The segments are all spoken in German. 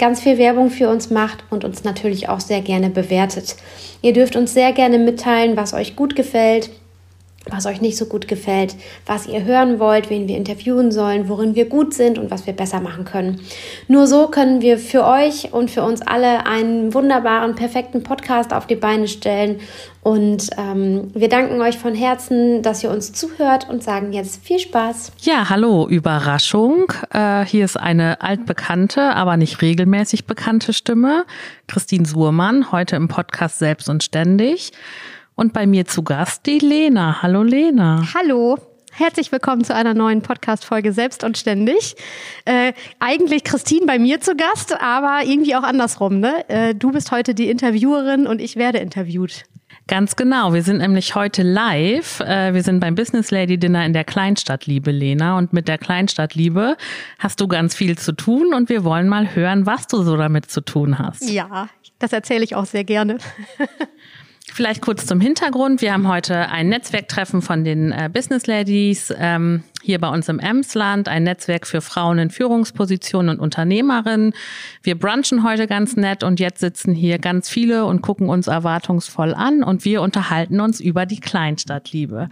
ganz viel Werbung für uns macht und uns natürlich auch sehr gerne bewertet. Ihr dürft uns sehr gerne mitteilen, was euch gut gefällt, was euch nicht so gut gefällt, was ihr hören wollt, wen wir interviewen sollen, worin wir gut sind und was wir besser machen können. Nur so können wir für euch und für uns alle einen wunderbaren, perfekten Podcast auf die Beine stellen. Und ähm, wir danken euch von Herzen, dass ihr uns zuhört und sagen jetzt viel Spaß. Ja, hallo, Überraschung. Äh, hier ist eine altbekannte, aber nicht regelmäßig bekannte Stimme, Christine Suhrmann, heute im Podcast Selbst und Ständig. Und bei mir zu Gast die Lena. Hallo Lena. Hallo. Herzlich willkommen zu einer neuen Podcast-Folge Selbst und Ständig. Äh, eigentlich Christine bei mir zu Gast, aber irgendwie auch andersrum. Ne? Äh, du bist heute die Interviewerin und ich werde interviewt. Ganz genau. Wir sind nämlich heute live. Äh, wir sind beim Business Lady Dinner in der Kleinstadtliebe, Lena. Und mit der Kleinstadtliebe hast du ganz viel zu tun und wir wollen mal hören, was du so damit zu tun hast. Ja, das erzähle ich auch sehr gerne. Vielleicht kurz zum Hintergrund. Wir haben heute ein Netzwerktreffen von den äh, Business Ladies ähm, hier bei uns im Emsland, ein Netzwerk für Frauen in Führungspositionen und Unternehmerinnen. Wir brunchen heute ganz nett und jetzt sitzen hier ganz viele und gucken uns erwartungsvoll an und wir unterhalten uns über die Kleinstadtliebe.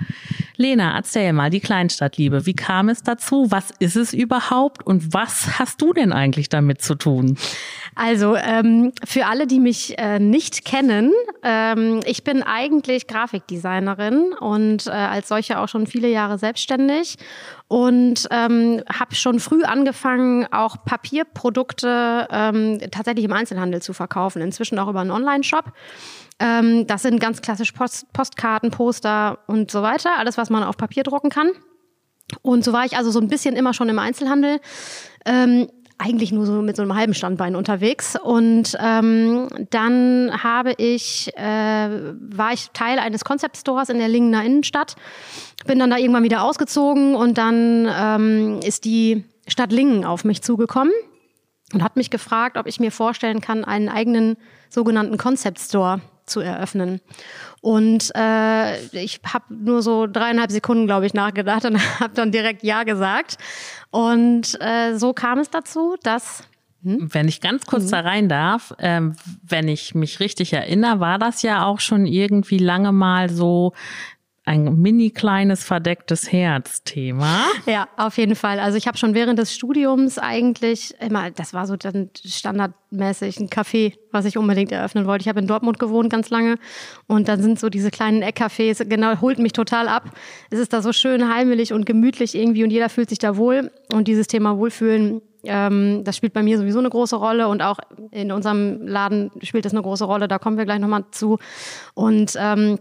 Lena, erzähl mal, die Kleinstadtliebe. Wie kam es dazu? Was ist es überhaupt und was hast du denn eigentlich damit zu tun? Also ähm, für alle, die mich äh, nicht kennen, ähm, ich bin eigentlich Grafikdesignerin und äh, als solche auch schon viele Jahre selbstständig und ähm, habe schon früh angefangen, auch Papierprodukte ähm, tatsächlich im Einzelhandel zu verkaufen, inzwischen auch über einen Online-Shop. Ähm, das sind ganz klassisch Post Postkarten, Poster und so weiter, alles, was man auf Papier drucken kann. Und so war ich also so ein bisschen immer schon im Einzelhandel. Ähm, eigentlich nur so mit so einem halben Standbein unterwegs. Und ähm, dann habe ich, äh, war ich Teil eines Concept Stores in der Lingener Innenstadt, bin dann da irgendwann wieder ausgezogen und dann ähm, ist die Stadt Lingen auf mich zugekommen und hat mich gefragt, ob ich mir vorstellen kann, einen eigenen sogenannten Concept Store zu eröffnen. Und äh, ich habe nur so dreieinhalb Sekunden, glaube ich, nachgedacht und habe dann direkt Ja gesagt. Und äh, so kam es dazu, dass hm? Wenn ich ganz kurz mhm. da rein darf, ähm, wenn ich mich richtig erinnere, war das ja auch schon irgendwie lange mal so ein mini kleines verdecktes Herz-Thema. Ja, auf jeden Fall. Also ich habe schon während des Studiums eigentlich immer, das war so dann standardmäßig ein Café, was ich unbedingt eröffnen wollte. Ich habe in Dortmund gewohnt ganz lange und dann sind so diese kleinen Eckcafés, genau, holt mich total ab. Es ist da so schön heimelig und gemütlich irgendwie und jeder fühlt sich da wohl. Und dieses Thema Wohlfühlen ähm, das spielt bei mir sowieso eine große Rolle und auch in unserem Laden spielt das eine große Rolle. Da kommen wir gleich nochmal zu. Und ähm,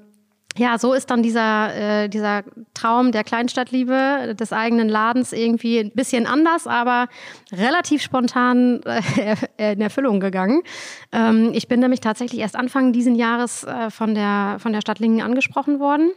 ja, so ist dann dieser, äh, dieser Traum der Kleinstadtliebe, des eigenen Ladens irgendwie ein bisschen anders, aber relativ spontan äh, in Erfüllung gegangen. Ähm, ich bin nämlich tatsächlich erst Anfang diesen Jahres äh, von, der, von der Stadt Lingen angesprochen worden.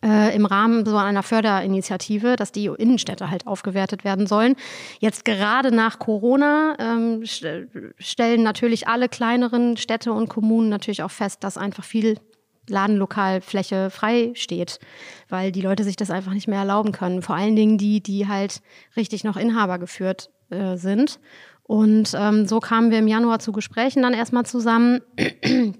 Äh, im Rahmen so einer Förderinitiative, dass die Innenstädte halt aufgewertet werden sollen. Jetzt gerade nach Corona ähm, stellen natürlich alle kleineren Städte und Kommunen natürlich auch fest, dass einfach viel Ladenlokalfläche frei steht, weil die Leute sich das einfach nicht mehr erlauben können. Vor allen Dingen die, die halt richtig noch Inhaber geführt äh, sind. Und ähm, so kamen wir im Januar zu Gesprächen dann erstmal zusammen.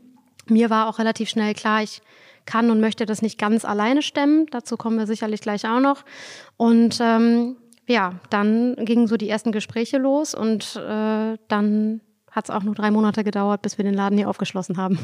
Mir war auch relativ schnell klar, ich kann und möchte das nicht ganz alleine stemmen. Dazu kommen wir sicherlich gleich auch noch. Und ähm, ja, dann gingen so die ersten Gespräche los und äh, dann hat es auch nur drei Monate gedauert, bis wir den Laden hier aufgeschlossen haben.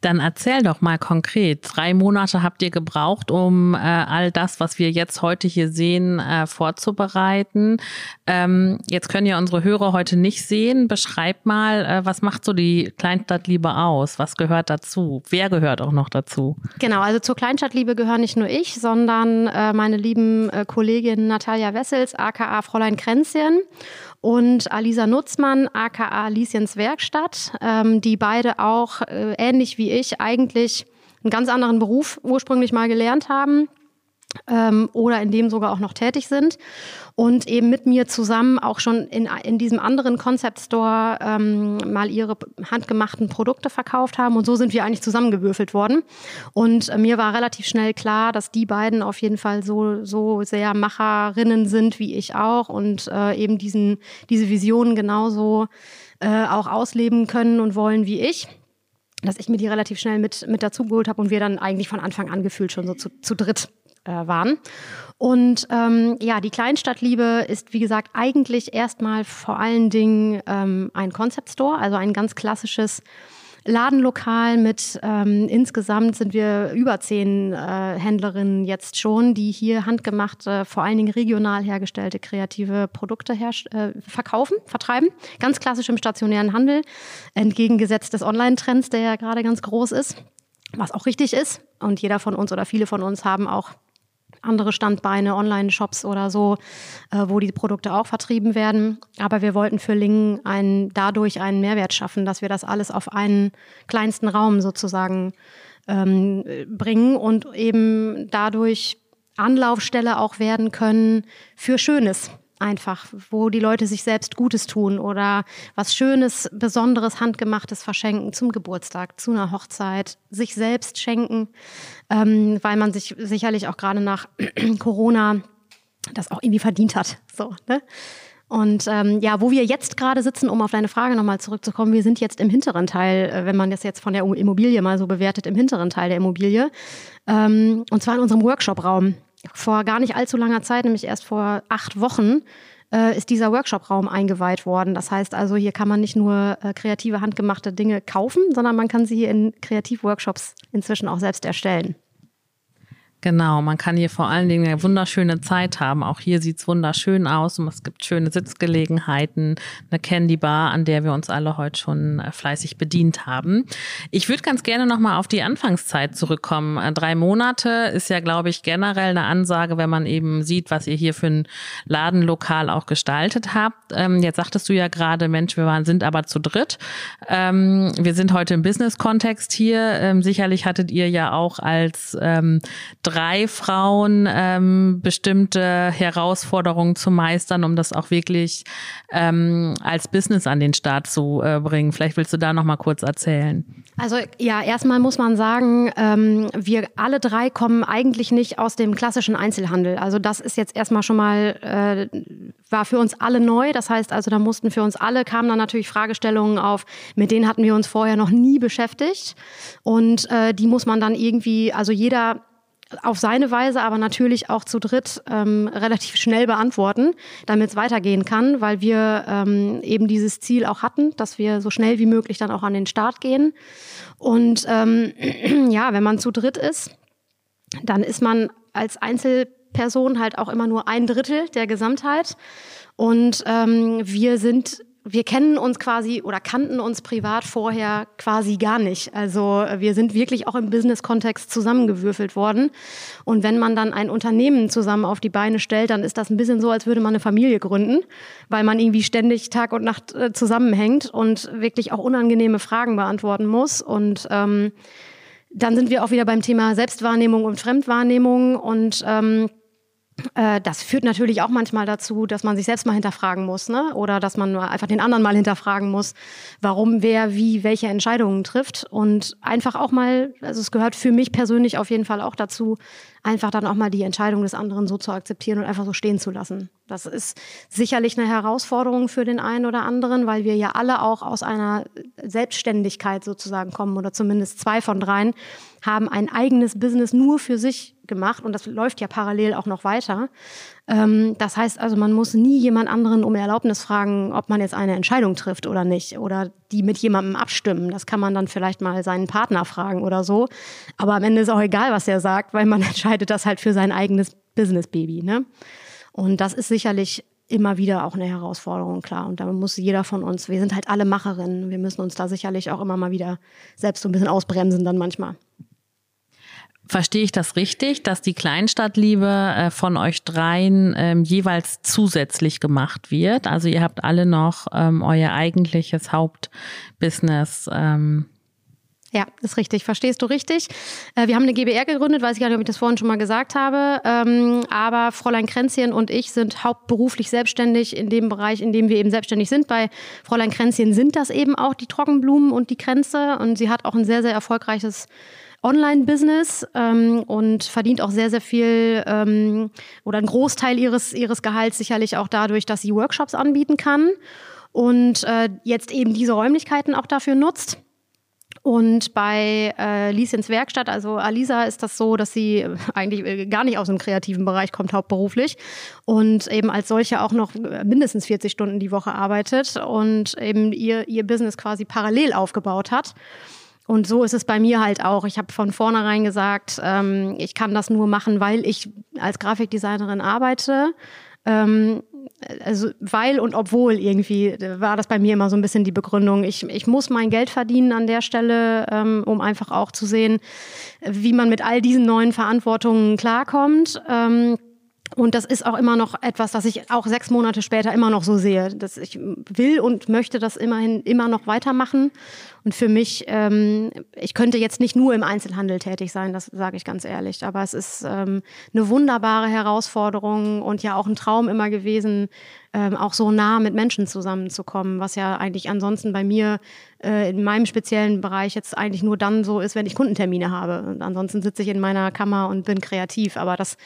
Dann erzähl doch mal konkret. Drei Monate habt ihr gebraucht, um äh, all das, was wir jetzt heute hier sehen, äh, vorzubereiten. Ähm, jetzt können ja unsere Hörer heute nicht sehen. Beschreib mal, äh, was macht so die Kleinstadtliebe aus? Was gehört dazu? Wer gehört auch noch dazu? Genau, also zur Kleinstadtliebe gehören nicht nur ich, sondern äh, meine lieben äh, Kollegin Natalia Wessels, aka Fräulein Kränzchen und Alisa Nutzmann, aka Liesjens Werkstatt, ähm, die beide auch äh, ähnlich wie ich eigentlich einen ganz anderen Beruf ursprünglich mal gelernt haben ähm, oder in dem sogar auch noch tätig sind. Und eben mit mir zusammen auch schon in, in diesem anderen Concept Store ähm, mal ihre handgemachten Produkte verkauft haben. Und so sind wir eigentlich zusammengewürfelt worden. Und äh, mir war relativ schnell klar, dass die beiden auf jeden Fall so, so sehr Macherinnen sind wie ich auch und äh, eben diesen, diese Visionen genauso äh, auch ausleben können und wollen wie ich dass ich mir die relativ schnell mit, mit dazu geholt habe und wir dann eigentlich von Anfang an gefühlt schon so zu, zu dritt äh, waren. Und ähm, ja, die Kleinstadtliebe ist, wie gesagt, eigentlich erstmal vor allen Dingen ähm, ein Concept Store, also ein ganz klassisches Ladenlokal mit ähm, insgesamt sind wir über zehn äh, Händlerinnen jetzt schon, die hier handgemachte, vor allen Dingen regional hergestellte kreative Produkte äh, verkaufen, vertreiben. Ganz klassisch im stationären Handel, entgegengesetzt des Online-Trends, der ja gerade ganz groß ist, was auch richtig ist. Und jeder von uns oder viele von uns haben auch andere Standbeine, Online-Shops oder so, äh, wo die Produkte auch vertrieben werden. Aber wir wollten für Lingen einen, dadurch einen Mehrwert schaffen, dass wir das alles auf einen kleinsten Raum sozusagen ähm, bringen und eben dadurch Anlaufstelle auch werden können für Schönes einfach, wo die Leute sich selbst Gutes tun oder was Schönes, Besonderes, Handgemachtes verschenken zum Geburtstag, zu einer Hochzeit, sich selbst schenken, ähm, weil man sich sicherlich auch gerade nach Corona das auch irgendwie verdient hat. So, ne? Und ähm, ja, wo wir jetzt gerade sitzen, um auf deine Frage nochmal zurückzukommen, wir sind jetzt im hinteren Teil, äh, wenn man das jetzt von der Immobilie mal so bewertet, im hinteren Teil der Immobilie. Ähm, und zwar in unserem Workshop-Raum vor gar nicht allzu langer Zeit, nämlich erst vor acht Wochen, äh, ist dieser Workshop-Raum eingeweiht worden. Das heißt also, hier kann man nicht nur äh, kreative, handgemachte Dinge kaufen, sondern man kann sie in Kreativworkshops inzwischen auch selbst erstellen. Genau, man kann hier vor allen Dingen eine wunderschöne Zeit haben. Auch hier sieht's wunderschön aus und es gibt schöne Sitzgelegenheiten, eine Candy Bar, an der wir uns alle heute schon äh, fleißig bedient haben. Ich würde ganz gerne nochmal auf die Anfangszeit zurückkommen. Äh, drei Monate ist ja, glaube ich, generell eine Ansage, wenn man eben sieht, was ihr hier für ein Ladenlokal auch gestaltet habt. Ähm, jetzt sagtest du ja gerade, Mensch, wir waren, sind aber zu dritt. Ähm, wir sind heute im Business-Kontext hier. Ähm, sicherlich hattet ihr ja auch als drei Frauen ähm, bestimmte Herausforderungen zu meistern, um das auch wirklich ähm, als Business an den Start zu äh, bringen. Vielleicht willst du da noch mal kurz erzählen. Also ja, erstmal muss man sagen, ähm, wir alle drei kommen eigentlich nicht aus dem klassischen Einzelhandel. Also das ist jetzt erstmal schon mal äh, war für uns alle neu. Das heißt also, da mussten für uns alle kamen dann natürlich Fragestellungen auf, mit denen hatten wir uns vorher noch nie beschäftigt und äh, die muss man dann irgendwie, also jeder auf seine Weise, aber natürlich auch zu dritt ähm, relativ schnell beantworten, damit es weitergehen kann, weil wir ähm, eben dieses Ziel auch hatten, dass wir so schnell wie möglich dann auch an den Start gehen. Und ähm, ja, wenn man zu dritt ist, dann ist man als Einzelperson halt auch immer nur ein Drittel der Gesamtheit. Und ähm, wir sind wir kennen uns quasi oder kannten uns privat vorher quasi gar nicht. Also äh, wir sind wirklich auch im Business-Kontext zusammengewürfelt worden. Und wenn man dann ein Unternehmen zusammen auf die Beine stellt, dann ist das ein bisschen so, als würde man eine Familie gründen, weil man irgendwie ständig Tag und Nacht äh, zusammenhängt und wirklich auch unangenehme Fragen beantworten muss. Und ähm, dann sind wir auch wieder beim Thema Selbstwahrnehmung und Fremdwahrnehmung und ähm, äh, das führt natürlich auch manchmal dazu, dass man sich selbst mal hinterfragen muss, ne? Oder dass man einfach den anderen mal hinterfragen muss, warum wer wie welche Entscheidungen trifft. Und einfach auch mal, also es gehört für mich persönlich auf jeden Fall auch dazu, einfach dann auch mal die Entscheidung des anderen so zu akzeptieren und einfach so stehen zu lassen. Das ist sicherlich eine Herausforderung für den einen oder anderen, weil wir ja alle auch aus einer Selbstständigkeit sozusagen kommen oder zumindest zwei von dreien haben ein eigenes Business nur für sich gemacht und das läuft ja parallel auch noch weiter. Ähm, das heißt also, man muss nie jemand anderen um Erlaubnis fragen, ob man jetzt eine Entscheidung trifft oder nicht oder die mit jemandem abstimmen. Das kann man dann vielleicht mal seinen Partner fragen oder so. Aber am Ende ist auch egal, was er sagt, weil man entscheidet das halt für sein eigenes Business-Baby. Ne? Und das ist sicherlich immer wieder auch eine Herausforderung, klar. Und da muss jeder von uns, wir sind halt alle Macherinnen, wir müssen uns da sicherlich auch immer mal wieder selbst so ein bisschen ausbremsen dann manchmal. Verstehe ich das richtig, dass die Kleinstadtliebe äh, von euch dreien ähm, jeweils zusätzlich gemacht wird? Also ihr habt alle noch ähm, euer eigentliches Hauptbusiness. Ähm ja, ist richtig. Verstehst du richtig? Äh, wir haben eine GBR gegründet, weiß ich gar nicht, ob ich das vorhin schon mal gesagt habe. Aber Fräulein Kränzchen und ich sind hauptberuflich selbstständig in dem Bereich, in dem wir eben selbstständig sind. Bei Fräulein Kränzchen sind das eben auch die Trockenblumen und die Kränze. Und sie hat auch ein sehr, sehr erfolgreiches Online-Business ähm, und verdient auch sehr, sehr viel ähm, oder einen Großteil ihres, ihres Gehalts sicherlich auch dadurch, dass sie Workshops anbieten kann und äh, jetzt eben diese Räumlichkeiten auch dafür nutzt. Und bei äh, Lieschens Werkstatt, also Alisa, ist das so, dass sie eigentlich äh, gar nicht aus dem kreativen Bereich kommt, hauptberuflich. Und eben als solche auch noch mindestens 40 Stunden die Woche arbeitet und eben ihr, ihr Business quasi parallel aufgebaut hat. Und so ist es bei mir halt auch. Ich habe von vornherein gesagt, ähm, ich kann das nur machen, weil ich als Grafikdesignerin arbeite. Ähm, also weil und obwohl irgendwie war das bei mir immer so ein bisschen die Begründung. Ich, ich muss mein Geld verdienen an der Stelle, ähm, um einfach auch zu sehen, wie man mit all diesen neuen Verantwortungen klarkommt. Ähm, und das ist auch immer noch etwas, das ich auch sechs Monate später immer noch so sehe. Dass ich will und möchte das immerhin immer noch weitermachen. Und für mich, ähm, ich könnte jetzt nicht nur im Einzelhandel tätig sein, das sage ich ganz ehrlich. Aber es ist ähm, eine wunderbare Herausforderung und ja auch ein Traum immer gewesen, ähm, auch so nah mit Menschen zusammenzukommen, was ja eigentlich ansonsten bei mir äh, in meinem speziellen Bereich jetzt eigentlich nur dann so ist, wenn ich Kundentermine habe. Und ansonsten sitze ich in meiner Kammer und bin kreativ. Aber das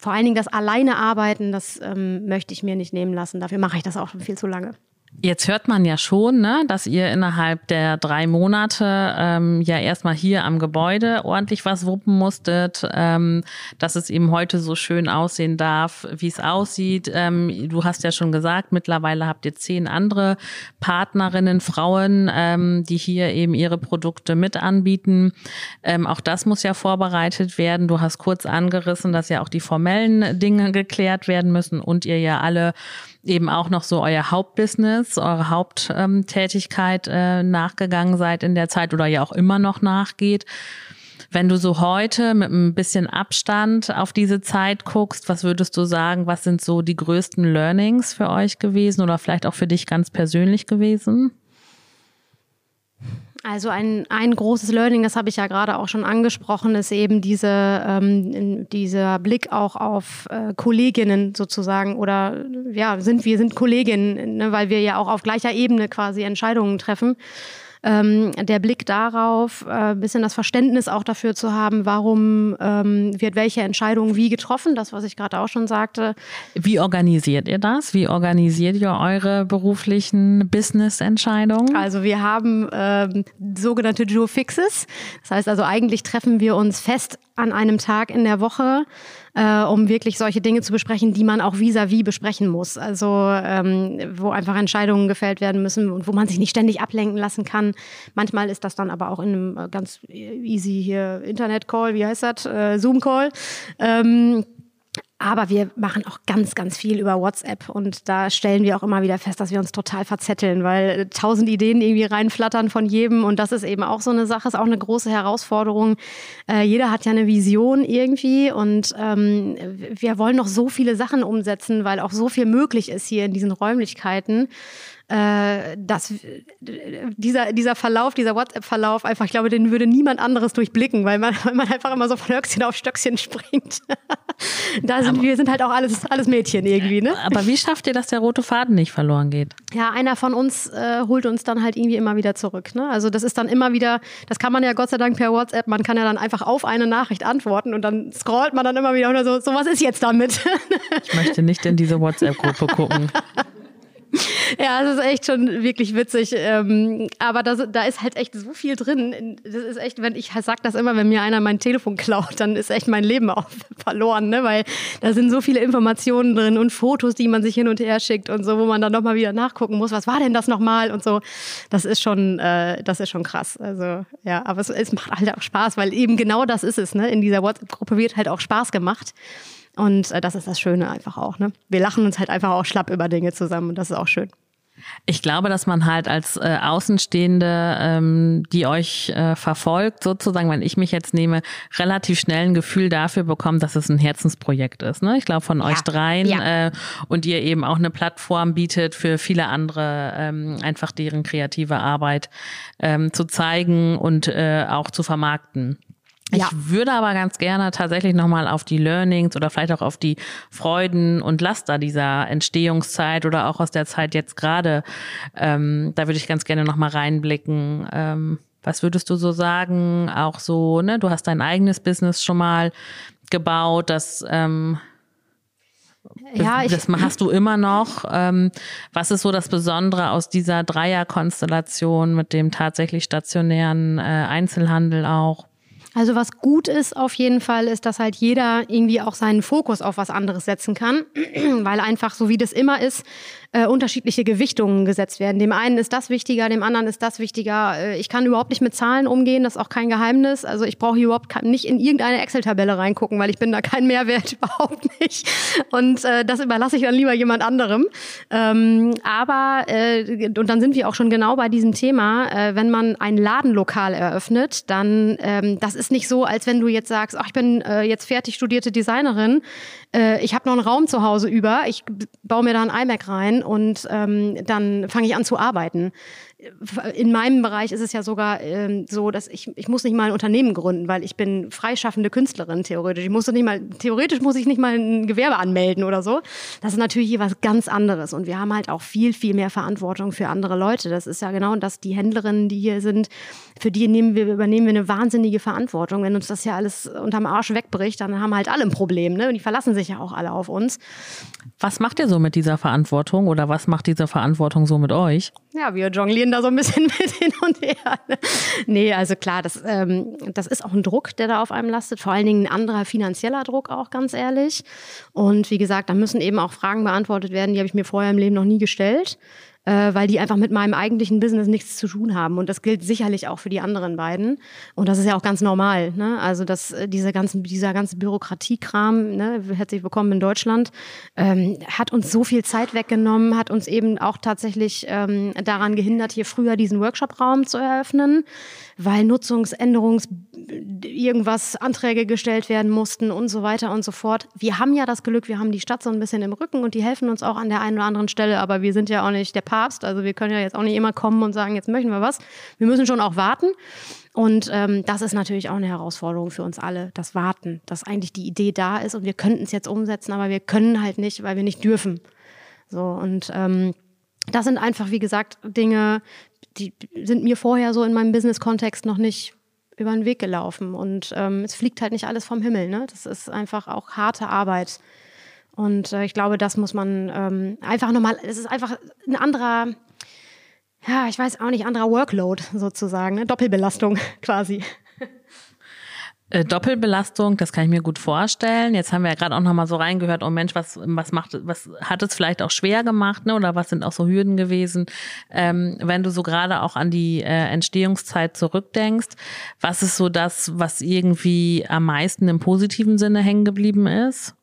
vor allen Dingen das alleine arbeiten, das ähm, möchte ich mir nicht nehmen lassen. Dafür mache ich das auch schon viel zu lange. Jetzt hört man ja schon, ne, dass ihr innerhalb der drei Monate ähm, ja erstmal hier am Gebäude ordentlich was wuppen musstet, ähm, dass es eben heute so schön aussehen darf, wie es aussieht. Ähm, du hast ja schon gesagt, mittlerweile habt ihr zehn andere Partnerinnen, Frauen, ähm, die hier eben ihre Produkte mit anbieten. Ähm, auch das muss ja vorbereitet werden. Du hast kurz angerissen, dass ja auch die formellen Dinge geklärt werden müssen und ihr ja alle eben auch noch so euer Hauptbusiness, eure Haupttätigkeit äh, nachgegangen seid in der Zeit oder ja auch immer noch nachgeht. Wenn du so heute mit ein bisschen Abstand auf diese Zeit guckst, was würdest du sagen, was sind so die größten Learnings für euch gewesen oder vielleicht auch für dich ganz persönlich gewesen? Also ein, ein großes Learning, das habe ich ja gerade auch schon angesprochen, ist eben diese, ähm, dieser Blick auch auf äh, Kolleginnen sozusagen oder ja, sind wir sind Kolleginnen, ne, weil wir ja auch auf gleicher Ebene quasi Entscheidungen treffen ähm, der Blick darauf, äh, bisschen das Verständnis auch dafür zu haben, warum ähm, wird welche Entscheidung wie getroffen, das, was ich gerade auch schon sagte. Wie organisiert ihr das? Wie organisiert ihr eure beruflichen Business-Entscheidungen? Also wir haben ähm, sogenannte Duo Fixes. Das heißt also eigentlich treffen wir uns fest an einem Tag in der Woche äh, um wirklich solche Dinge zu besprechen, die man auch vis-à-vis -vis besprechen muss. Also ähm, wo einfach Entscheidungen gefällt werden müssen und wo man sich nicht ständig ablenken lassen kann. Manchmal ist das dann aber auch in einem äh, ganz easy hier Internet-Call, wie heißt das? Äh, Zoom-Call. Ähm, aber wir machen auch ganz, ganz viel über WhatsApp und da stellen wir auch immer wieder fest, dass wir uns total verzetteln, weil tausend Ideen irgendwie reinflattern von jedem und das ist eben auch so eine Sache, ist auch eine große Herausforderung. Äh, jeder hat ja eine Vision irgendwie und ähm, wir wollen noch so viele Sachen umsetzen, weil auch so viel möglich ist hier in diesen Räumlichkeiten äh, dass dieser, dieser Verlauf, dieser WhatsApp-Verlauf, einfach, ich glaube, den würde niemand anderes durchblicken, weil man, weil man einfach immer so von Höchstchen auf Stöckchen springt. da sind aber, wir sind halt auch alles, alles Mädchen irgendwie, ne? Aber wie schafft ihr, dass der rote Faden nicht verloren geht? Ja, einer von uns äh, holt uns dann halt irgendwie immer wieder zurück. Ne? Also das ist dann immer wieder, das kann man ja Gott sei Dank per WhatsApp, man kann ja dann einfach auf eine Nachricht antworten und dann scrollt man dann immer wieder oder so, so was ist jetzt damit? ich möchte nicht in diese WhatsApp-Gruppe gucken. Ja, das ist echt schon wirklich witzig. Ähm, aber das, da ist halt echt so viel drin. Das ist echt, wenn ich sag das immer, wenn mir einer mein Telefon klaut, dann ist echt mein Leben auch verloren, ne? Weil da sind so viele Informationen drin und Fotos, die man sich hin und her schickt und so, wo man dann nochmal wieder nachgucken muss, was war denn das nochmal und so. Das ist schon, äh, das ist schon krass. Also ja, aber es, es macht halt auch Spaß, weil eben genau das ist es. Ne? In dieser WhatsApp-Gruppe wird halt auch Spaß gemacht. Und äh, das ist das Schöne einfach auch. Ne? Wir lachen uns halt einfach auch schlapp über Dinge zusammen und das ist auch schön. Ich glaube, dass man halt als äh, Außenstehende, ähm, die euch äh, verfolgt, sozusagen, wenn ich mich jetzt nehme, relativ schnell ein Gefühl dafür bekommt, dass es ein Herzensprojekt ist. Ne? Ich glaube, von ja. euch dreien ja. äh, und ihr eben auch eine Plattform bietet für viele andere, ähm, einfach deren kreative Arbeit ähm, zu zeigen und äh, auch zu vermarkten. Ja. Ich würde aber ganz gerne tatsächlich nochmal auf die Learnings oder vielleicht auch auf die Freuden und Laster dieser Entstehungszeit oder auch aus der Zeit jetzt gerade, ähm, da würde ich ganz gerne nochmal reinblicken. Ähm, was würdest du so sagen? Auch so, ne, du hast dein eigenes Business schon mal gebaut, das ähm, ja, ich, das hast du immer noch. Ähm, was ist so das Besondere aus dieser Dreierkonstellation mit dem tatsächlich stationären äh, Einzelhandel auch? Also was gut ist auf jeden Fall, ist, dass halt jeder irgendwie auch seinen Fokus auf was anderes setzen kann, weil einfach so wie das immer ist, äh, unterschiedliche Gewichtungen gesetzt werden. Dem einen ist das wichtiger, dem anderen ist das wichtiger. Äh, ich kann überhaupt nicht mit Zahlen umgehen, das ist auch kein Geheimnis. Also ich brauche überhaupt nicht in irgendeine Excel-Tabelle reingucken, weil ich bin da kein Mehrwert, überhaupt nicht. Und äh, das überlasse ich dann lieber jemand anderem. Ähm, aber, äh, und dann sind wir auch schon genau bei diesem Thema, äh, wenn man ein Ladenlokal eröffnet, dann, ähm, das ist nicht so, als wenn du jetzt sagst, ach, ich bin äh, jetzt fertig studierte Designerin, äh, ich habe noch einen Raum zu Hause über, ich baue mir da ein iMac rein und ähm, dann fange ich an zu arbeiten in meinem Bereich ist es ja sogar ähm, so, dass ich, ich muss nicht mal ein Unternehmen gründen, weil ich bin freischaffende Künstlerin theoretisch. Ich muss nicht mal, theoretisch muss ich nicht mal ein Gewerbe anmelden oder so. Das ist natürlich hier was ganz anderes. Und wir haben halt auch viel, viel mehr Verantwortung für andere Leute. Das ist ja genau das, die Händlerinnen, die hier sind, für die nehmen wir, übernehmen wir eine wahnsinnige Verantwortung. Wenn uns das ja alles unterm Arsch wegbricht, dann haben halt alle ein Problem. Ne? Und die verlassen sich ja auch alle auf uns. Was macht ihr so mit dieser Verantwortung oder was macht diese Verantwortung so mit euch? Ja, wir jonglieren da so ein bisschen mit hin und her. Nee, also klar, das, ähm, das ist auch ein Druck, der da auf einem lastet. Vor allen Dingen ein anderer finanzieller Druck auch, ganz ehrlich. Und wie gesagt, da müssen eben auch Fragen beantwortet werden, die habe ich mir vorher im Leben noch nie gestellt äh, weil die einfach mit meinem eigentlichen Business nichts zu tun haben. Und das gilt sicherlich auch für die anderen beiden. Und das ist ja auch ganz normal. Ne? Also dass äh, diese ganzen, dieser ganze Bürokratiekram, ne, herzlich willkommen in Deutschland, ähm, hat uns so viel Zeit weggenommen, hat uns eben auch tatsächlich ähm, daran gehindert, hier früher diesen Workshop-Raum zu eröffnen weil Nutzungsänderungs irgendwas Anträge gestellt werden mussten und so weiter und so fort. Wir haben ja das Glück, wir haben die Stadt so ein bisschen im Rücken und die helfen uns auch an der einen oder anderen Stelle, aber wir sind ja auch nicht der Papst, also wir können ja jetzt auch nicht immer kommen und sagen, jetzt möchten wir was. Wir müssen schon auch warten. Und ähm, das ist natürlich auch eine Herausforderung für uns alle, das Warten, dass eigentlich die Idee da ist und wir könnten es jetzt umsetzen, aber wir können halt nicht, weil wir nicht dürfen. So und ähm, das sind einfach, wie gesagt, Dinge, die sind mir vorher so in meinem Business-Kontext noch nicht über den Weg gelaufen. Und ähm, es fliegt halt nicht alles vom Himmel. Ne? Das ist einfach auch harte Arbeit. Und äh, ich glaube, das muss man ähm, einfach nochmal, es ist einfach ein anderer, ja, ich weiß auch nicht, anderer Workload sozusagen, ne? Doppelbelastung quasi. Äh, Doppelbelastung, das kann ich mir gut vorstellen. Jetzt haben wir ja gerade auch noch mal so reingehört, oh Mensch, was was macht, was hat es vielleicht auch schwer gemacht, ne? Oder was sind auch so Hürden gewesen? Ähm, wenn du so gerade auch an die äh, Entstehungszeit zurückdenkst, was ist so das, was irgendwie am meisten im positiven Sinne hängen geblieben ist?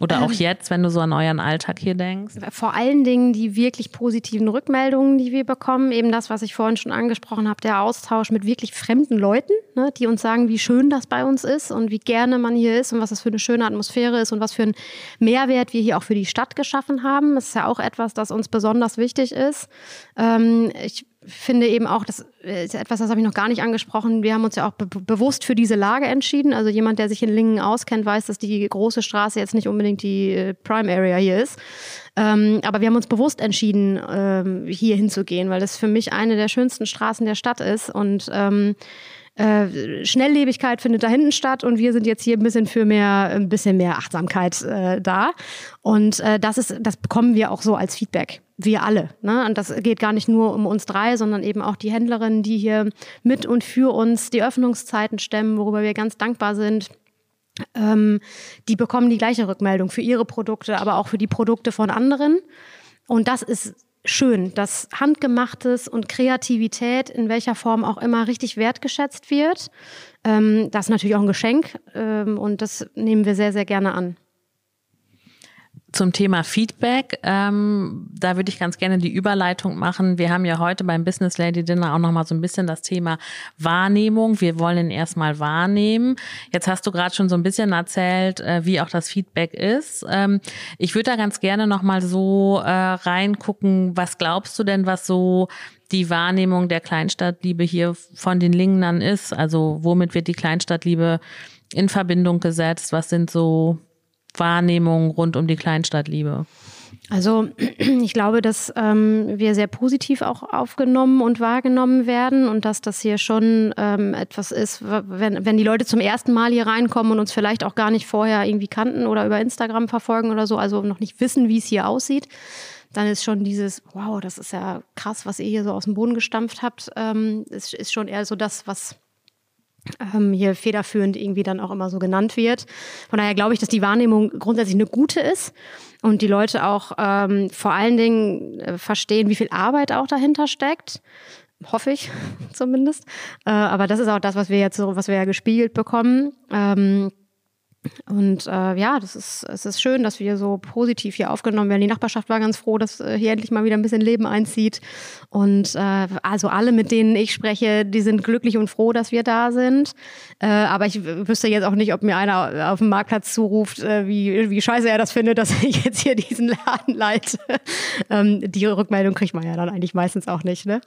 Oder auch jetzt, wenn du so an euren Alltag hier denkst? Vor allen Dingen die wirklich positiven Rückmeldungen, die wir bekommen. Eben das, was ich vorhin schon angesprochen habe, der Austausch mit wirklich fremden Leuten, ne, die uns sagen, wie schön das bei uns ist und wie gerne man hier ist und was das für eine schöne Atmosphäre ist und was für einen Mehrwert wir hier auch für die Stadt geschaffen haben. Das ist ja auch etwas, das uns besonders wichtig ist. Ähm, ich finde eben auch, das ist etwas, das habe ich noch gar nicht angesprochen. Wir haben uns ja auch be bewusst für diese Lage entschieden. Also jemand, der sich in Lingen auskennt, weiß, dass die große Straße jetzt nicht unbedingt die äh, Prime Area hier ist. Ähm, aber wir haben uns bewusst entschieden, ähm, hier hinzugehen, weil das für mich eine der schönsten Straßen der Stadt ist und ähm, äh, Schnelllebigkeit findet da hinten statt und wir sind jetzt hier ein bisschen für mehr, ein bisschen mehr Achtsamkeit äh, da. Und äh, das ist, das bekommen wir auch so als Feedback. Wir alle. Ne? Und das geht gar nicht nur um uns drei, sondern eben auch die Händlerinnen, die hier mit und für uns die Öffnungszeiten stemmen, worüber wir ganz dankbar sind. Ähm, die bekommen die gleiche Rückmeldung für ihre Produkte, aber auch für die Produkte von anderen. Und das ist schön, dass Handgemachtes und Kreativität in welcher Form auch immer richtig wertgeschätzt wird. Ähm, das ist natürlich auch ein Geschenk ähm, und das nehmen wir sehr, sehr gerne an. Zum Thema Feedback, ähm, da würde ich ganz gerne die Überleitung machen. Wir haben ja heute beim Business Lady Dinner auch nochmal so ein bisschen das Thema Wahrnehmung. Wir wollen erstmal wahrnehmen. Jetzt hast du gerade schon so ein bisschen erzählt, äh, wie auch das Feedback ist. Ähm, ich würde da ganz gerne nochmal so äh, reingucken, was glaubst du denn, was so die Wahrnehmung der Kleinstadtliebe hier von den Lingnern ist? Also womit wird die Kleinstadtliebe in Verbindung gesetzt? Was sind so Wahrnehmung rund um die Kleinstadtliebe? Also ich glaube, dass ähm, wir sehr positiv auch aufgenommen und wahrgenommen werden und dass das hier schon ähm, etwas ist, wenn, wenn die Leute zum ersten Mal hier reinkommen und uns vielleicht auch gar nicht vorher irgendwie kannten oder über Instagram verfolgen oder so, also noch nicht wissen, wie es hier aussieht, dann ist schon dieses, wow, das ist ja krass, was ihr hier so aus dem Boden gestampft habt, ähm, ist, ist schon eher so das, was ähm, hier federführend irgendwie dann auch immer so genannt wird. Von daher glaube ich, dass die Wahrnehmung grundsätzlich eine gute ist und die Leute auch ähm, vor allen Dingen äh, verstehen, wie viel Arbeit auch dahinter steckt. Hoffe ich zumindest. Äh, aber das ist auch das, was wir jetzt so, was wir ja gespiegelt bekommen. Ähm, und äh, ja, das ist, es ist schön, dass wir so positiv hier aufgenommen werden. Die Nachbarschaft war ganz froh, dass äh, hier endlich mal wieder ein bisschen Leben einzieht. Und äh, also alle, mit denen ich spreche, die sind glücklich und froh, dass wir da sind. Äh, aber ich wüsste jetzt auch nicht, ob mir einer auf dem Marktplatz zuruft, äh, wie, wie scheiße er das findet, dass ich jetzt hier diesen Laden leite. ähm, die Rückmeldung kriegt man ja dann eigentlich meistens auch nicht. Ne?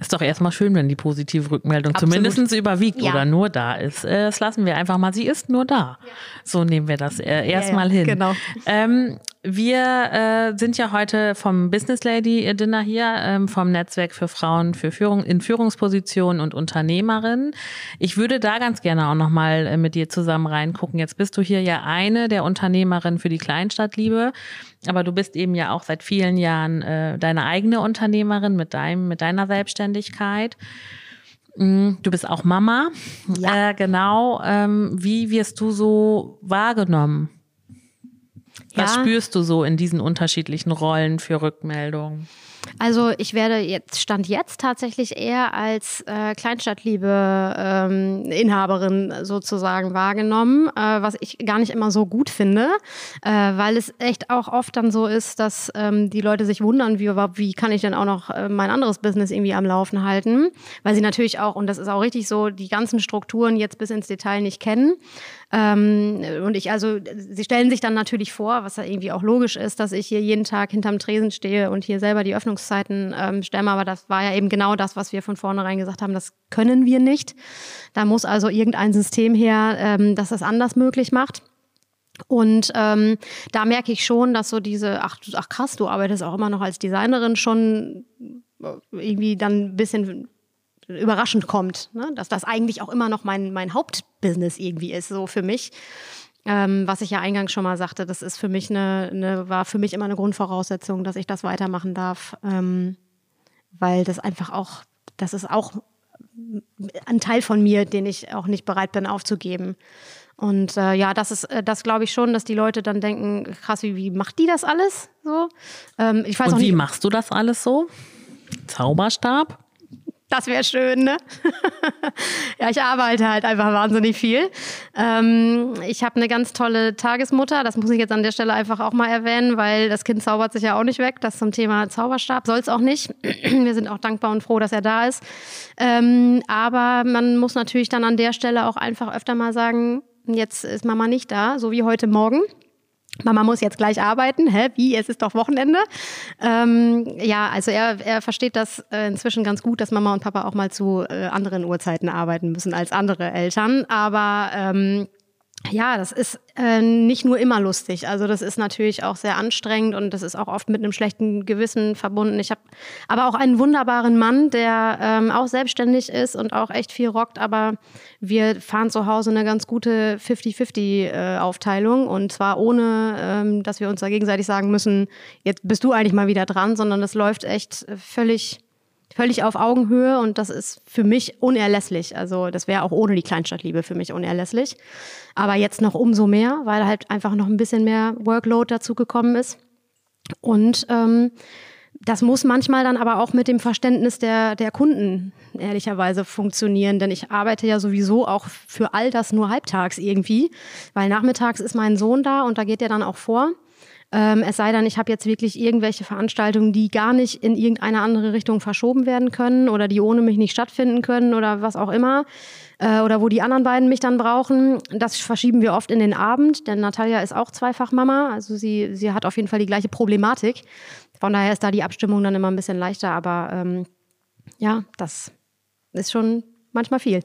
Ist doch erstmal schön, wenn die positive Rückmeldung Absolut. zumindest überwiegt ja. oder nur da ist. Äh, das lassen wir einfach mal. Sie ist nur da. Ja. So nehmen wir das äh, erstmal hin. Genau. Ähm, wir äh, sind ja heute vom Business Lady Dinner hier, ähm, vom Netzwerk für Frauen für Führung in Führungspositionen und Unternehmerinnen. Ich würde da ganz gerne auch nochmal äh, mit dir zusammen reingucken. Jetzt bist du hier ja eine der Unternehmerinnen für die Kleinstadtliebe, aber du bist eben ja auch seit vielen Jahren äh, deine eigene Unternehmerin mit deinem, mit deiner Selbstständigkeit. Mm, du bist auch Mama. Ja. Äh, genau. Ähm, wie wirst du so wahrgenommen? Was ja. spürst du so in diesen unterschiedlichen Rollen für Rückmeldungen? Also ich werde jetzt stand jetzt tatsächlich eher als äh, Kleinstadtliebe ähm, Inhaberin sozusagen wahrgenommen, äh, was ich gar nicht immer so gut finde, äh, weil es echt auch oft dann so ist, dass ähm, die Leute sich wundern, wie wie kann ich denn auch noch äh, mein anderes Business irgendwie am Laufen halten, weil sie natürlich auch und das ist auch richtig so die ganzen Strukturen jetzt bis ins Detail nicht kennen. Ähm, und ich also, sie stellen sich dann natürlich vor, was ja irgendwie auch logisch ist, dass ich hier jeden Tag hinterm Tresen stehe und hier selber die Öffnungszeiten ähm, stemme. Aber das war ja eben genau das, was wir von vornherein gesagt haben, das können wir nicht. Da muss also irgendein System her, ähm, das das anders möglich macht. Und ähm, da merke ich schon, dass so diese, ach, ach krass, du arbeitest auch immer noch als Designerin schon irgendwie dann ein bisschen überraschend kommt, ne? dass das eigentlich auch immer noch mein, mein Hauptbusiness irgendwie ist, so für mich. Ähm, was ich ja eingangs schon mal sagte, das ist für mich eine, eine, war für mich immer eine Grundvoraussetzung, dass ich das weitermachen darf, ähm, weil das einfach auch, das ist auch ein Teil von mir, den ich auch nicht bereit bin aufzugeben. Und äh, ja, das ist, äh, das glaube ich schon, dass die Leute dann denken, krass, wie, wie macht die das alles so? Ähm, ich weiß Und auch wie machst du das alles so? Zauberstab? Das wäre schön, ne? ja, ich arbeite halt einfach wahnsinnig viel. Ähm, ich habe eine ganz tolle Tagesmutter, das muss ich jetzt an der Stelle einfach auch mal erwähnen, weil das Kind zaubert sich ja auch nicht weg. Das zum Thema Zauberstab soll es auch nicht. Wir sind auch dankbar und froh, dass er da ist. Ähm, aber man muss natürlich dann an der Stelle auch einfach öfter mal sagen, jetzt ist Mama nicht da, so wie heute Morgen. Mama muss jetzt gleich arbeiten. Hä? Wie? Es ist doch Wochenende. Ähm, ja, also er, er versteht das äh, inzwischen ganz gut, dass Mama und Papa auch mal zu äh, anderen Uhrzeiten arbeiten müssen als andere Eltern. Aber ähm, ja, das ist äh, nicht nur immer lustig. Also das ist natürlich auch sehr anstrengend und das ist auch oft mit einem schlechten Gewissen verbunden. Ich habe aber auch einen wunderbaren Mann, der ähm, auch selbstständig ist und auch echt viel rockt. Aber wir fahren zu Hause eine ganz gute 50-50-Aufteilung äh, und zwar ohne, ähm, dass wir uns da gegenseitig sagen müssen, jetzt bist du eigentlich mal wieder dran, sondern das läuft echt völlig völlig auf Augenhöhe und das ist für mich unerlässlich. Also das wäre auch ohne die Kleinstadtliebe für mich unerlässlich. Aber jetzt noch umso mehr, weil halt einfach noch ein bisschen mehr Workload dazu gekommen ist. Und ähm, das muss manchmal dann aber auch mit dem Verständnis der, der Kunden ehrlicherweise funktionieren, denn ich arbeite ja sowieso auch für all das nur halbtags irgendwie, weil nachmittags ist mein Sohn da und da geht er dann auch vor. Ähm, es sei denn, ich habe jetzt wirklich irgendwelche Veranstaltungen, die gar nicht in irgendeine andere Richtung verschoben werden können oder die ohne mich nicht stattfinden können oder was auch immer. Äh, oder wo die anderen beiden mich dann brauchen. Das verschieben wir oft in den Abend, denn Natalia ist auch zweifach Mama. Also sie, sie hat auf jeden Fall die gleiche Problematik. Von daher ist da die Abstimmung dann immer ein bisschen leichter. Aber ähm, ja, das ist schon manchmal viel.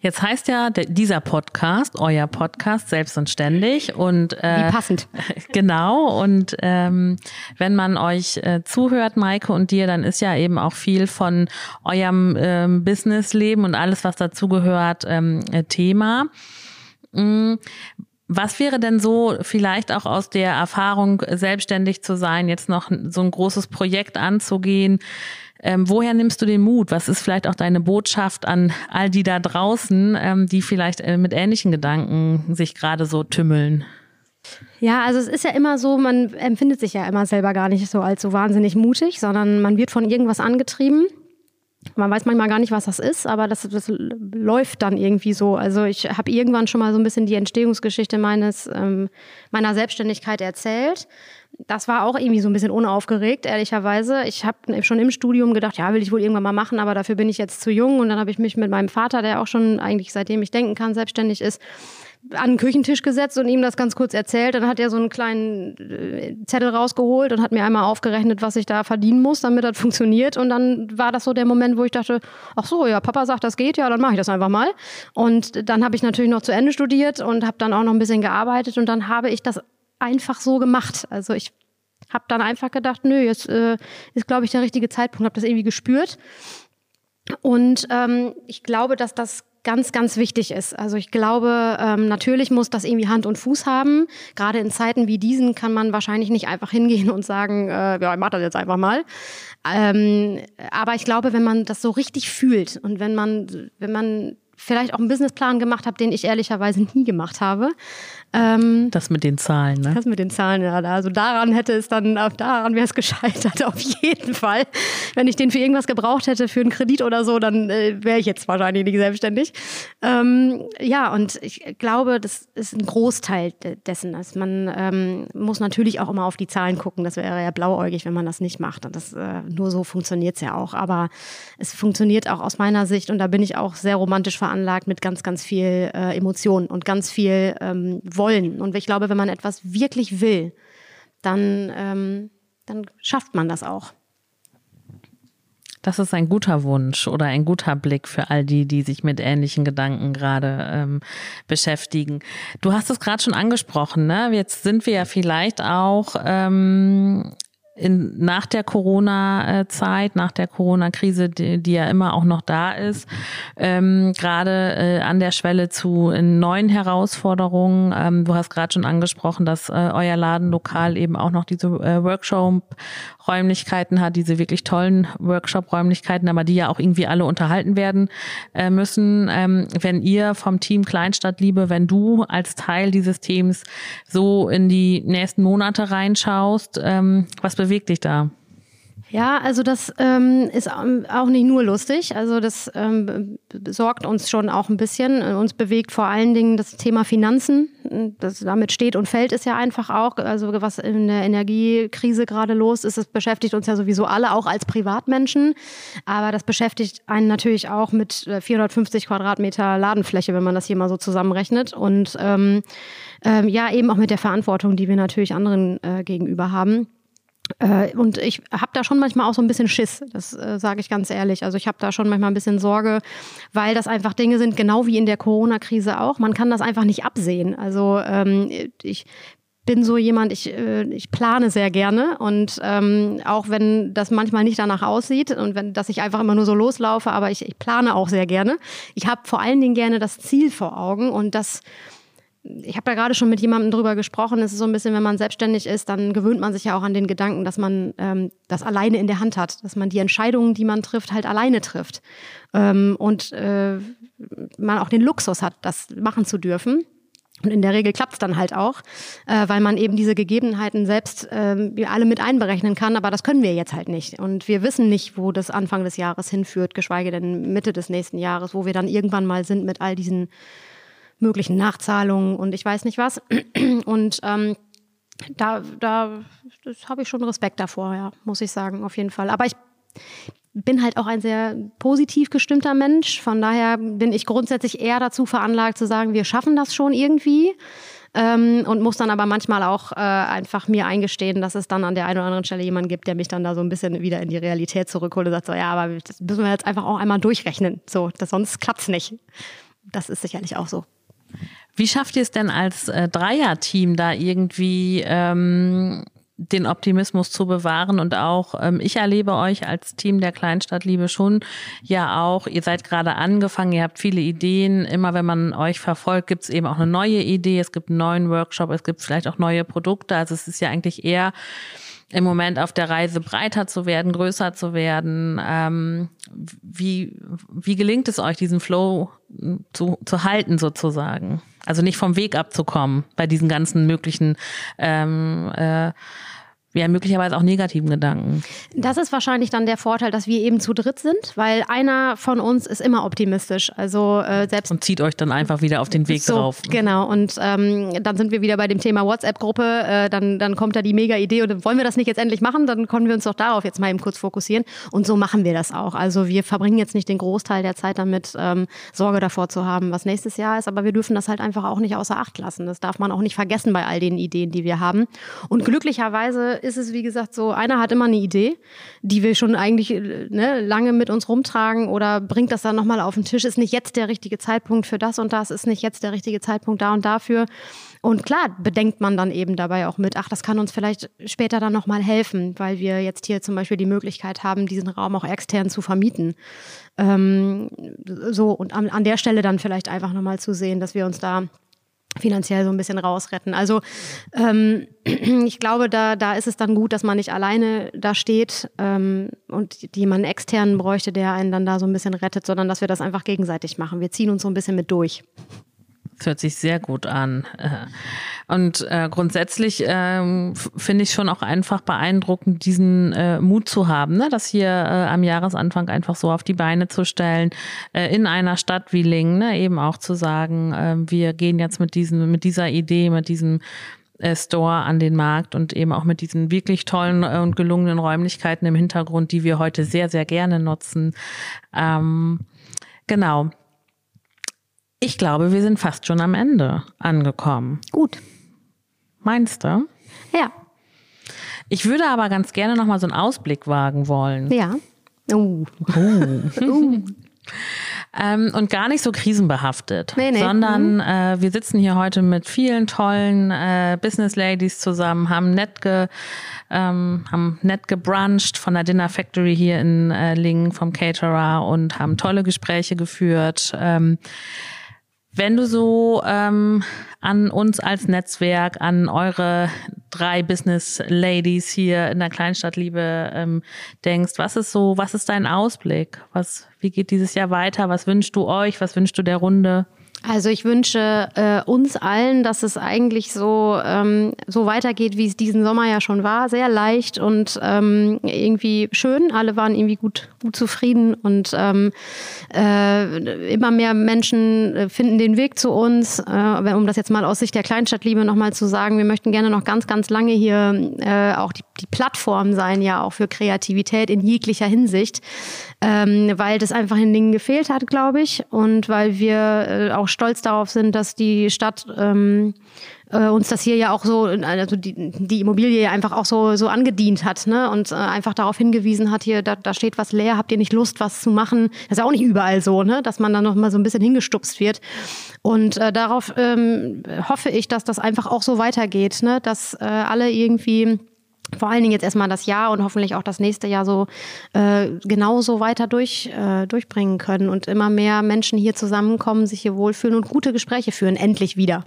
Jetzt heißt ja dieser Podcast, euer Podcast, selbst und ständig. Und, äh, Wie passend. Genau. Und ähm, wenn man euch äh, zuhört, Maike und dir, dann ist ja eben auch viel von eurem ähm, Businessleben und alles, was dazugehört, ähm, äh, Thema. Mhm. Was wäre denn so vielleicht auch aus der Erfahrung, selbstständig zu sein, jetzt noch so ein großes Projekt anzugehen? Ähm, woher nimmst du den Mut? Was ist vielleicht auch deine Botschaft an all die da draußen, ähm, die vielleicht äh, mit ähnlichen Gedanken sich gerade so tümmeln? Ja, also es ist ja immer so, man empfindet sich ja immer selber gar nicht so als so wahnsinnig mutig, sondern man wird von irgendwas angetrieben. Man weiß manchmal gar nicht, was das ist, aber das, das läuft dann irgendwie so. Also ich habe irgendwann schon mal so ein bisschen die Entstehungsgeschichte meines ähm, meiner Selbstständigkeit erzählt das war auch irgendwie so ein bisschen unaufgeregt, ehrlicherweise. Ich habe schon im Studium gedacht, ja, will ich wohl irgendwann mal machen, aber dafür bin ich jetzt zu jung. Und dann habe ich mich mit meinem Vater, der auch schon eigentlich seitdem ich denken kann, selbstständig ist, an den Küchentisch gesetzt und ihm das ganz kurz erzählt. Dann hat er so einen kleinen äh, Zettel rausgeholt und hat mir einmal aufgerechnet, was ich da verdienen muss, damit das funktioniert. Und dann war das so der Moment, wo ich dachte, ach so, ja, Papa sagt, das geht, ja, dann mache ich das einfach mal. Und dann habe ich natürlich noch zu Ende studiert und habe dann auch noch ein bisschen gearbeitet und dann habe ich das einfach so gemacht. Also ich habe dann einfach gedacht, nö, jetzt äh, ist, glaube ich, der richtige Zeitpunkt, habe das irgendwie gespürt. Und ähm, ich glaube, dass das ganz, ganz wichtig ist. Also ich glaube, ähm, natürlich muss das irgendwie Hand und Fuß haben. Gerade in Zeiten wie diesen kann man wahrscheinlich nicht einfach hingehen und sagen, äh, ja, ich mach das jetzt einfach mal. Ähm, aber ich glaube, wenn man das so richtig fühlt und wenn man, wenn man vielleicht auch einen Businessplan gemacht habe, den ich ehrlicherweise nie gemacht habe. Ähm, das mit den Zahlen, ne? Das mit den Zahlen, ja. Also daran hätte es dann, daran wäre es gescheitert, auf jeden Fall. Wenn ich den für irgendwas gebraucht hätte, für einen Kredit oder so, dann äh, wäre ich jetzt wahrscheinlich nicht selbstständig. Ähm, ja, und ich glaube, das ist ein Großteil dessen. Also man ähm, muss natürlich auch immer auf die Zahlen gucken. Das wäre ja blauäugig, wenn man das nicht macht. Und das, äh, nur so funktioniert es ja auch. Aber es funktioniert auch aus meiner Sicht, und da bin ich auch sehr romantisch veranlagt mit ganz, ganz viel äh, Emotionen und ganz viel ähm, Wollen. Und ich glaube, wenn man etwas wirklich will, dann, ähm, dann schafft man das auch. Das ist ein guter Wunsch oder ein guter Blick für all die, die sich mit ähnlichen Gedanken gerade ähm, beschäftigen. Du hast es gerade schon angesprochen, ne? Jetzt sind wir ja vielleicht auch ähm, in, nach der Corona-Zeit, nach der Corona-Krise, die, die, ja immer auch noch da ist, ähm, gerade äh, an der Schwelle zu neuen Herausforderungen. Ähm, du hast gerade schon angesprochen, dass äh, euer Ladenlokal eben auch noch diese äh, Workshop-Räumlichkeiten hat, diese wirklich tollen Workshop-Räumlichkeiten, aber die ja auch irgendwie alle unterhalten werden äh, müssen. Ähm, wenn ihr vom Team Kleinstadtliebe, wenn du als Teil dieses Teams so in die nächsten Monate reinschaust, ähm, was bewegt dich da? Ja, also das ähm, ist auch nicht nur lustig. Also das ähm, sorgt uns schon auch ein bisschen. Uns bewegt vor allen Dingen das Thema Finanzen. Das damit steht und fällt es ja einfach auch. Also was in der Energiekrise gerade los ist, das beschäftigt uns ja sowieso alle, auch als Privatmenschen. Aber das beschäftigt einen natürlich auch mit 450 äh, Quadratmeter Ladenfläche, wenn man das hier mal so zusammenrechnet. Und ähm, ähm, ja, eben auch mit der Verantwortung, die wir natürlich anderen äh, gegenüber haben. Äh, und ich habe da schon manchmal auch so ein bisschen Schiss, das äh, sage ich ganz ehrlich. Also ich habe da schon manchmal ein bisschen Sorge, weil das einfach Dinge sind, genau wie in der Corona-Krise auch. Man kann das einfach nicht absehen. Also ähm, ich bin so jemand, ich, äh, ich plane sehr gerne und ähm, auch wenn das manchmal nicht danach aussieht und wenn dass ich einfach immer nur so loslaufe, aber ich, ich plane auch sehr gerne. Ich habe vor allen Dingen gerne das Ziel vor Augen und das ich habe da gerade schon mit jemandem drüber gesprochen. Es ist so ein bisschen, wenn man selbstständig ist, dann gewöhnt man sich ja auch an den Gedanken, dass man ähm, das alleine in der Hand hat, dass man die Entscheidungen, die man trifft, halt alleine trifft ähm, und äh, man auch den Luxus hat, das machen zu dürfen. Und in der Regel klappt es dann halt auch, äh, weil man eben diese Gegebenheiten selbst äh, alle mit einberechnen kann. Aber das können wir jetzt halt nicht. Und wir wissen nicht, wo das Anfang des Jahres hinführt, geschweige denn Mitte des nächsten Jahres, wo wir dann irgendwann mal sind mit all diesen möglichen Nachzahlungen und ich weiß nicht was. Und ähm, da, da habe ich schon Respekt davor, ja, muss ich sagen, auf jeden Fall. Aber ich bin halt auch ein sehr positiv gestimmter Mensch. Von daher bin ich grundsätzlich eher dazu veranlagt zu sagen, wir schaffen das schon irgendwie. Ähm, und muss dann aber manchmal auch äh, einfach mir eingestehen, dass es dann an der einen oder anderen Stelle jemanden gibt, der mich dann da so ein bisschen wieder in die Realität zurückholt und sagt so, ja, aber das müssen wir jetzt einfach auch einmal durchrechnen. So, das, sonst klappt's nicht. Das ist sicherlich auch so. Wie schafft ihr es denn als äh, Dreier-Team da irgendwie ähm, den Optimismus zu bewahren? Und auch ähm, ich erlebe euch als Team der Kleinstadtliebe schon ja auch, ihr seid gerade angefangen, ihr habt viele Ideen, immer wenn man euch verfolgt, gibt es eben auch eine neue Idee, es gibt einen neuen Workshop, es gibt vielleicht auch neue Produkte, also es ist ja eigentlich eher im Moment auf der Reise breiter zu werden, größer zu werden. Ähm, wie, wie gelingt es euch, diesen Flow zu, zu halten sozusagen? Also nicht vom Weg abzukommen bei diesen ganzen möglichen ähm, äh, ja möglicherweise auch negativen Gedanken. Das ist wahrscheinlich dann der Vorteil, dass wir eben zu dritt sind, weil einer von uns ist immer optimistisch. Also äh, selbst und zieht euch dann einfach wieder auf den Weg so, drauf. Genau. Und ähm, dann sind wir wieder bei dem Thema WhatsApp-Gruppe. Äh, dann dann kommt da die mega Idee und wollen wir das nicht jetzt endlich machen? Dann können wir uns doch darauf jetzt mal eben kurz fokussieren. Und so machen wir das auch. Also wir verbringen jetzt nicht den Großteil der Zeit damit, ähm, Sorge davor zu haben, was nächstes Jahr ist. Aber wir dürfen das halt einfach auch nicht außer Acht lassen. Das darf man auch nicht vergessen bei all den Ideen, die wir haben. Und glücklicherweise ist es, wie gesagt, so, einer hat immer eine Idee, die wir schon eigentlich ne, lange mit uns rumtragen oder bringt das dann nochmal auf den Tisch. Ist nicht jetzt der richtige Zeitpunkt für das und das, ist nicht jetzt der richtige Zeitpunkt da und dafür. Und klar, bedenkt man dann eben dabei auch mit, ach, das kann uns vielleicht später dann nochmal helfen, weil wir jetzt hier zum Beispiel die Möglichkeit haben, diesen Raum auch extern zu vermieten. Ähm, so, und an, an der Stelle dann vielleicht einfach nochmal zu sehen, dass wir uns da finanziell so ein bisschen rausretten. Also ähm, ich glaube, da, da ist es dann gut, dass man nicht alleine da steht ähm, und jemanden externen bräuchte, der einen dann da so ein bisschen rettet, sondern dass wir das einfach gegenseitig machen. Wir ziehen uns so ein bisschen mit durch. Das hört sich sehr gut an. Äh, und äh, grundsätzlich ähm, finde ich schon auch einfach beeindruckend, diesen äh, Mut zu haben, ne? das hier äh, am Jahresanfang einfach so auf die Beine zu stellen, äh, in einer Stadt wie Lingen, ne? eben auch zu sagen, äh, wir gehen jetzt mit diesem, mit dieser Idee, mit diesem äh, Store an den Markt und eben auch mit diesen wirklich tollen äh, und gelungenen Räumlichkeiten im Hintergrund, die wir heute sehr, sehr gerne nutzen. Ähm, genau. Ich glaube, wir sind fast schon am Ende angekommen. Gut. Meinst du? Ja. Ich würde aber ganz gerne noch mal so einen Ausblick wagen wollen. Ja. Uh. Oh. uh. Ähm, und gar nicht so krisenbehaftet, nee, nee. sondern mhm. äh, wir sitzen hier heute mit vielen tollen äh, Business Ladies zusammen, haben nett ge, ähm, haben nett gebruncht von der Dinner Factory hier in äh, Lingen vom Caterer und haben tolle Gespräche geführt. Ähm, wenn du so ähm, an uns als Netzwerk, an eure drei Business Ladies hier in der Kleinstadtliebe ähm, denkst, was ist so, was ist dein Ausblick? Was, wie geht dieses Jahr weiter? Was wünschst du euch? Was wünschst du der Runde? Also ich wünsche äh, uns allen, dass es eigentlich so, ähm, so weitergeht, wie es diesen Sommer ja schon war. Sehr leicht und ähm, irgendwie schön. Alle waren irgendwie gut, gut zufrieden und ähm, äh, immer mehr Menschen äh, finden den Weg zu uns. Äh, um das jetzt mal aus Sicht der Kleinstadtliebe nochmal zu sagen, wir möchten gerne noch ganz, ganz lange hier äh, auch die, die Plattform sein, ja auch für Kreativität in jeglicher Hinsicht, ähm, weil das einfach in Dingen gefehlt hat, glaube ich, und weil wir äh, auch stolz darauf sind, dass die Stadt ähm, äh, uns das hier ja auch so, also die, die Immobilie ja einfach auch so, so angedient hat ne? und äh, einfach darauf hingewiesen hat, hier, da, da steht was leer, habt ihr nicht Lust, was zu machen? Das ist auch nicht überall so, ne? dass man dann noch mal so ein bisschen hingestupst wird. Und äh, darauf ähm, hoffe ich, dass das einfach auch so weitergeht, ne? dass äh, alle irgendwie vor allen Dingen jetzt erstmal das Jahr und hoffentlich auch das nächste Jahr so äh, genauso weiter durch, äh, durchbringen können und immer mehr Menschen hier zusammenkommen, sich hier wohlfühlen und gute Gespräche führen, endlich wieder.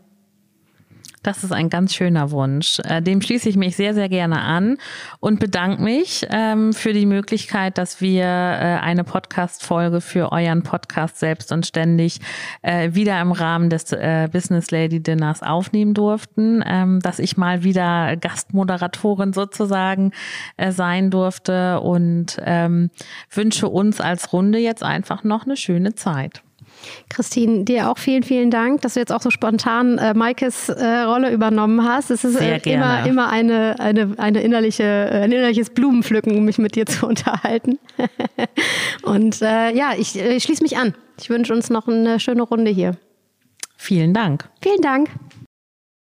Das ist ein ganz schöner Wunsch. Äh, dem schließe ich mich sehr, sehr gerne an und bedanke mich ähm, für die Möglichkeit, dass wir äh, eine Podcast-Folge für euren Podcast selbst und ständig äh, wieder im Rahmen des Business Lady Dinners aufnehmen durften, ähm, dass ich mal wieder Gastmoderatorin sozusagen sein durfte und ähm, wünsche uns als Runde jetzt einfach noch eine schöne Zeit. Christine, dir auch vielen, vielen Dank, dass du jetzt auch so spontan äh, Maikes äh, Rolle übernommen hast. Es ist äh, immer, immer eine, eine, eine innerliche, äh, ein innerliches Blumenpflücken, um mich mit dir zu unterhalten. Und äh, ja, ich, ich schließe mich an. Ich wünsche uns noch eine schöne Runde hier. Vielen Dank. Vielen Dank.